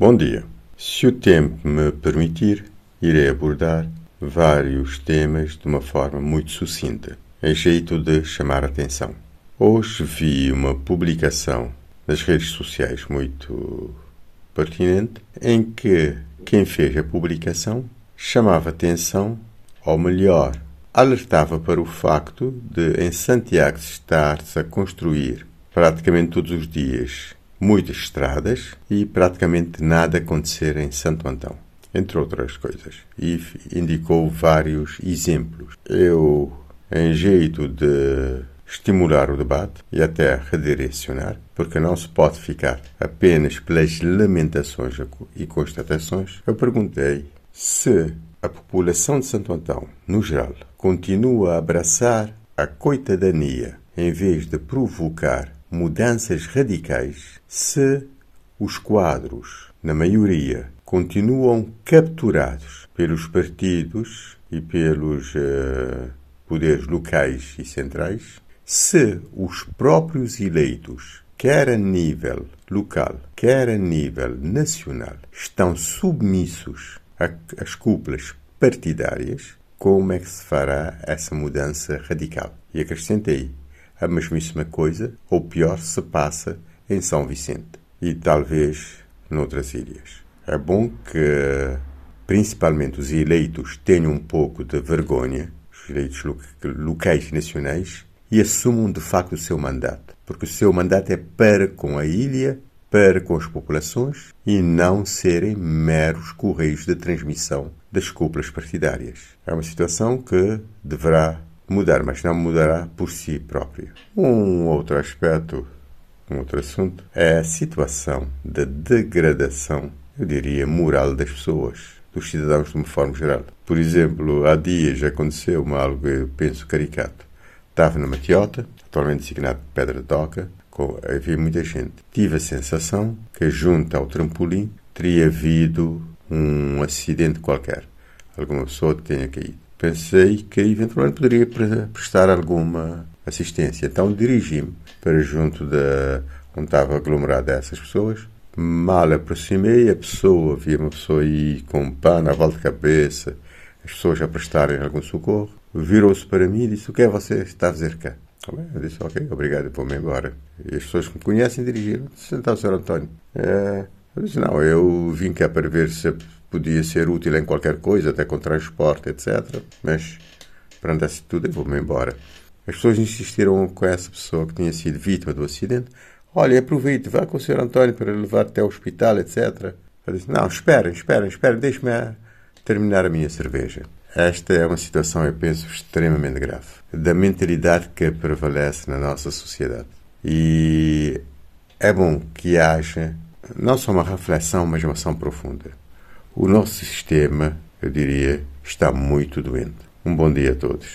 Bom dia. Se o tempo me permitir, irei abordar vários temas de uma forma muito sucinta, em jeito de chamar a atenção. Hoje vi uma publicação nas redes sociais muito pertinente em que quem fez a publicação chamava atenção, ou melhor, alertava para o facto de em Santiago estar-se a construir praticamente todos os dias muitas estradas e praticamente nada acontecer em Santo Antão, entre outras coisas. E indicou vários exemplos. Eu, em jeito de estimular o debate e até redirecionar, porque não se pode ficar apenas pelas lamentações e constatações, eu perguntei se a população de Santo Antão, no geral, continua a abraçar a coitadania em vez de provocar mudanças radicais se os quadros, na maioria, continuam capturados pelos partidos e pelos uh, poderes locais e centrais, se os próprios eleitos, quer a nível local, quer a nível nacional, estão submissos às cúpulas partidárias, como é que se fará essa mudança radical? E acrescentei, a mesmíssima coisa, ou pior, se passa em São Vicente e talvez noutras ilhas. É bom que, principalmente, os eleitos tenham um pouco de vergonha, os eleitos locais nacionais, e assumam de facto o seu mandato, porque o seu mandato é para com a ilha, para com as populações e não serem meros correios de transmissão das cúpulas partidárias. É uma situação que deverá mudar, mas não mudará por si próprio. Um outro aspecto, um outro assunto, é a situação da degradação, eu diria, moral das pessoas, dos cidadãos de uma forma geral. Por exemplo, há dias aconteceu uma algo, eu penso, caricato. Estava na Matiota, atualmente designado Pedra de Doca, com, havia muita gente. Tive a sensação que, junto ao trampolim, teria havido um acidente qualquer. Alguma pessoa tenha caído pensei que eventualmente poderia prestar alguma assistência. Então dirigi-me para junto da onde estava aglomerada essas pessoas. Mal aproximei, a pessoa, havia uma pessoa aí com um pano à volta de cabeça, as pessoas a prestarem algum socorro. Virou-se para mim e disse: O que é você está a fazer cá? Eu disse: Ok, obrigado, vou-me embora. E as pessoas que me conhecem dirigiram: Então, Sr. António. É, eu disse: Não, eu vim cá para ver se podia ser útil em qualquer coisa, até com transporte, etc. Mas, perante essa tudo, eu vou-me embora. As pessoas insistiram com essa pessoa que tinha sido vítima do acidente. Olha, aproveite, vá com o Sr. António para levar até o hospital, etc. Eu disse, não, esperem, esperem, esperem, deixe-me terminar a minha cerveja. Esta é uma situação, eu penso, extremamente grave. Da mentalidade que prevalece na nossa sociedade. E é bom que haja não só uma reflexão, mas uma ação profunda. O nosso sistema, eu diria, está muito doente. Um bom dia a todos.